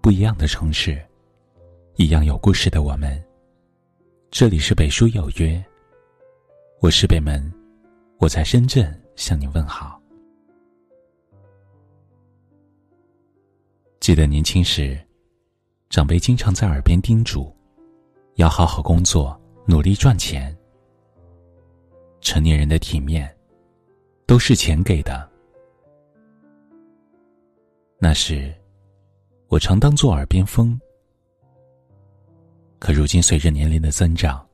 不一样的城市，一样有故事的我们。这里是北书有约，我是北门，我在深圳向你问好。记得年轻时，长辈经常在耳边叮嘱，要好好工作，努力赚钱。成年人的体面，都是钱给的。那时。我常当做耳边风，可如今随着年龄的增长，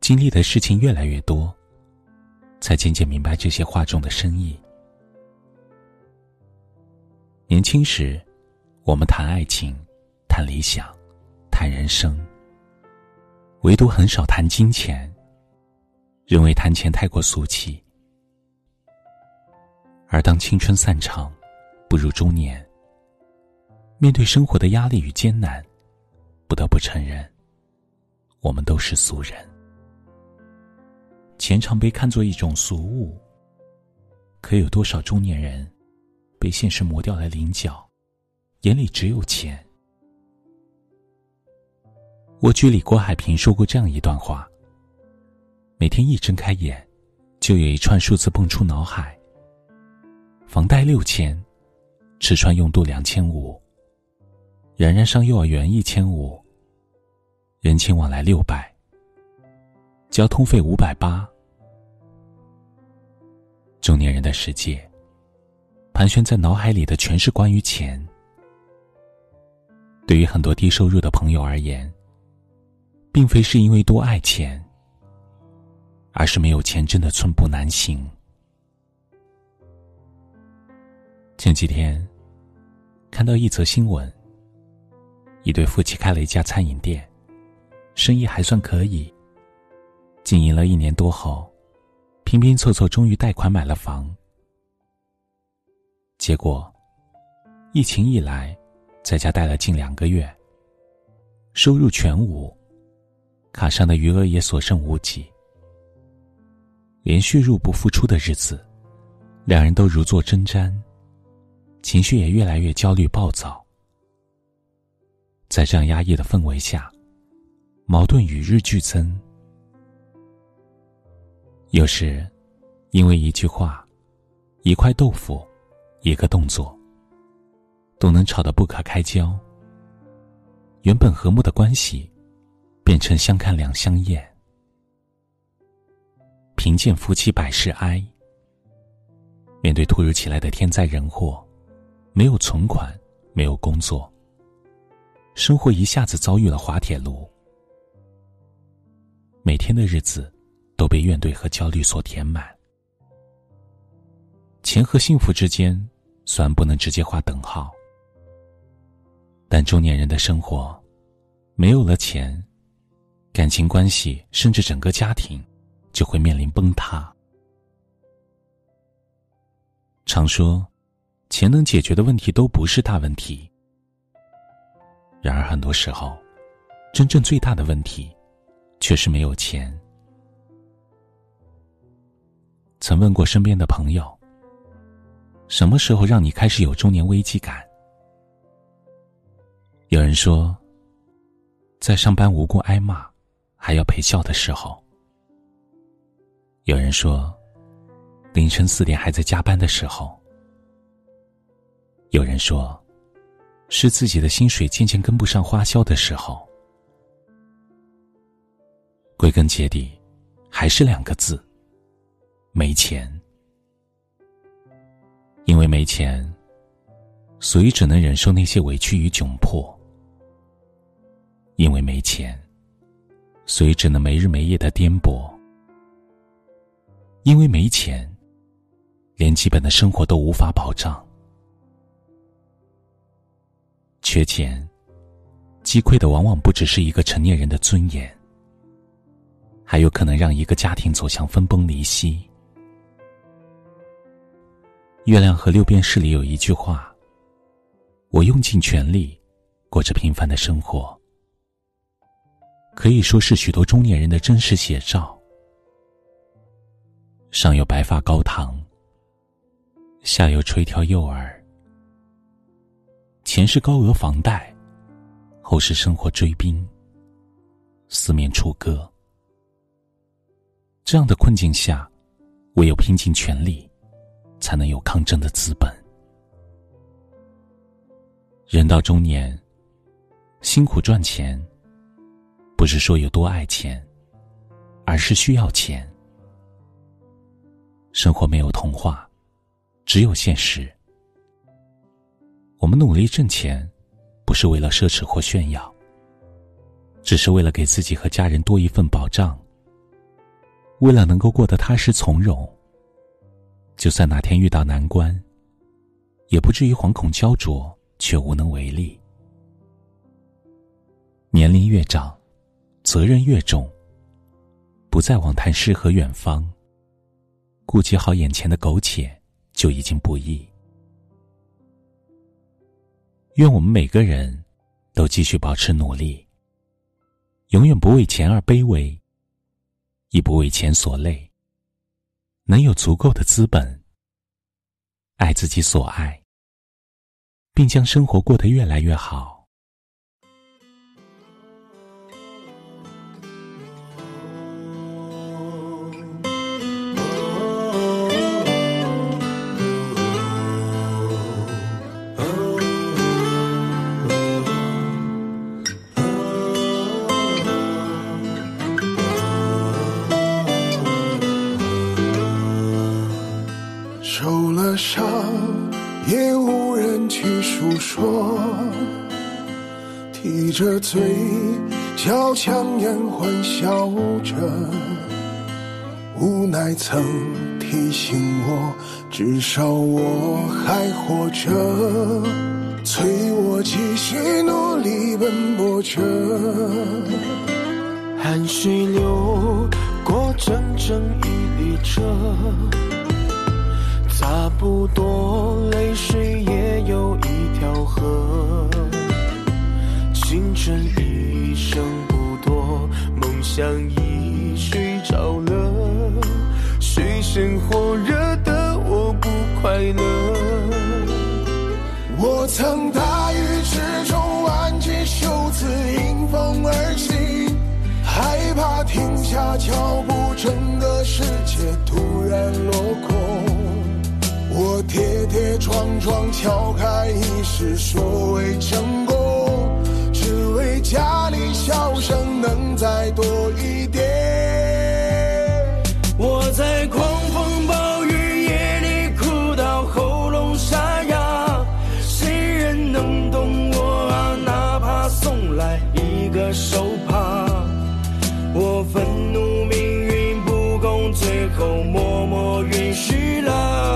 经历的事情越来越多，才渐渐明白这些话中的深意。年轻时，我们谈爱情，谈理想，谈人生，唯独很少谈金钱，认为谈钱太过俗气。而当青春散场，步入中年。面对生活的压力与艰难，不得不承认，我们都是俗人。钱常被看作一种俗物，可有多少中年人被现实磨掉了棱角，眼里只有钱？我剧里郭海平说过这样一段话：每天一睁开眼，就有一串数字蹦出脑海。房贷六千，吃穿用度两千五。冉冉上幼儿园一千五，人情往来六百，交通费五百八。中年人的世界，盘旋在脑海里的全是关于钱。对于很多低收入的朋友而言，并非是因为多爱钱，而是没有钱真的寸步难行。前几天，看到一则新闻。一对夫妻开了一家餐饮店，生意还算可以。经营了一年多后，拼拼凑凑终于贷款买了房。结果，疫情一来，在家待了近两个月，收入全无，卡上的余额也所剩无几。连续入不敷出的日子，两人都如坐针毡，情绪也越来越焦虑暴躁。在这样压抑的氛围下，矛盾与日俱增。有时，因为一句话、一块豆腐、一个动作，都能吵得不可开交。原本和睦的关系，变成相看两相厌。贫贱夫妻百事哀。面对突如其来的天灾人祸，没有存款，没有工作。生活一下子遭遇了滑铁卢，每天的日子都被怨怼和焦虑所填满。钱和幸福之间虽然不能直接画等号，但中年人的生活没有了钱，感情关系甚至整个家庭就会面临崩塌。常说，钱能解决的问题都不是大问题。然而，很多时候，真正最大的问题，却是没有钱。曾问过身边的朋友：“什么时候让你开始有中年危机感？”有人说：“在上班无故挨骂，还要陪笑的时候。”有人说：“凌晨四点还在加班的时候。”有人说。是自己的薪水渐渐跟不上花销的时候。归根结底，还是两个字：没钱。因为没钱，所以只能忍受那些委屈与窘迫；因为没钱，所以只能没日没夜的颠簸；因为没钱，连基本的生活都无法保障。缺钱，击溃的往往不只是一个成年人的尊严，还有可能让一个家庭走向分崩离析。《月亮和六便士》里有一句话：“我用尽全力，过着平凡的生活。”可以说是许多中年人的真实写照。上有白发高堂，下有垂髫幼儿，前是高额房贷，后是生活追兵，四面楚歌。这样的困境下，唯有拼尽全力，才能有抗争的资本。人到中年，辛苦赚钱，不是说有多爱钱，而是需要钱。生活没有童话，只有现实。我们努力挣钱，不是为了奢侈或炫耀，只是为了给自己和家人多一份保障，为了能够过得踏实从容。就算哪天遇到难关，也不至于惶恐焦灼。却无能为力。年龄越长，责任越重。不再妄谈诗和远方，顾及好眼前的苟且，就已经不易。愿我们每个人都继续保持努力，永远不为钱而卑微，亦不为钱所累。能有足够的资本，爱自己所爱。并将生活过得越来越好。受了伤。也无人去诉说，提着嘴角强颜欢笑着，无奈曾提醒我，至少我还活着，催我继续努力奔波着。汗水流过整整一列车。差不多，泪水也有一条河。青春一生不多，梦想已睡着了。水深火热的我不快乐。我曾大雨之中挽起袖子迎风而行，害怕停下脚步，整个世界突然落空。我跌跌撞撞敲开一世所谓成功，只为家里笑声能再多一点。我在狂风暴雨夜里哭到喉咙沙哑，谁人能懂我啊？哪怕送来一个手帕，我愤怒命运不公，最后默默允许了。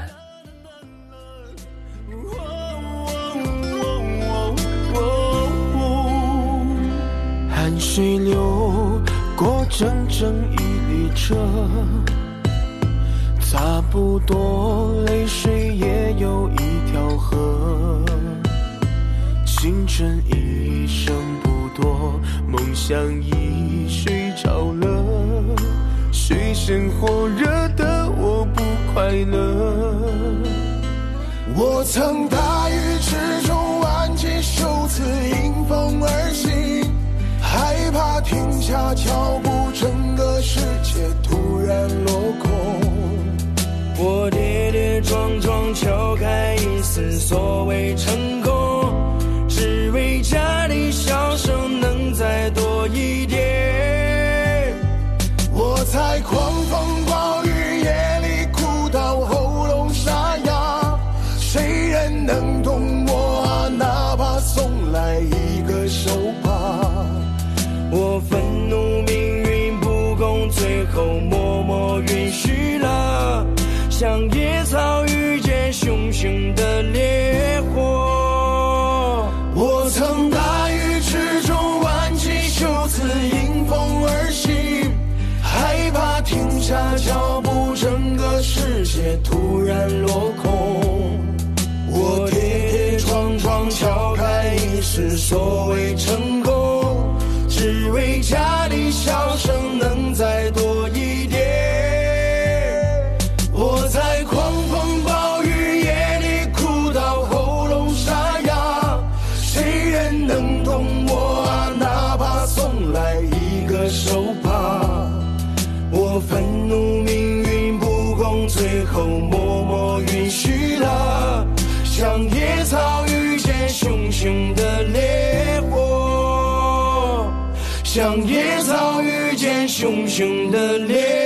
整整一列车，差不多泪水也有一条河。青春一生不多，梦想已睡着了。水深火热的我不快乐。我曾大雨之中挽起袖子下脚步，整个世界突然落空。我跌跌撞撞敲开一丝所谓成功，口默默允许了像野草遇见熊熊的烈火我曾大雨之中挽起袖子迎风而行害怕停下脚步整个世界突然落空我跌跌撞撞撬开一丝所谓成功。只为家里像野草遇见熊熊的烈。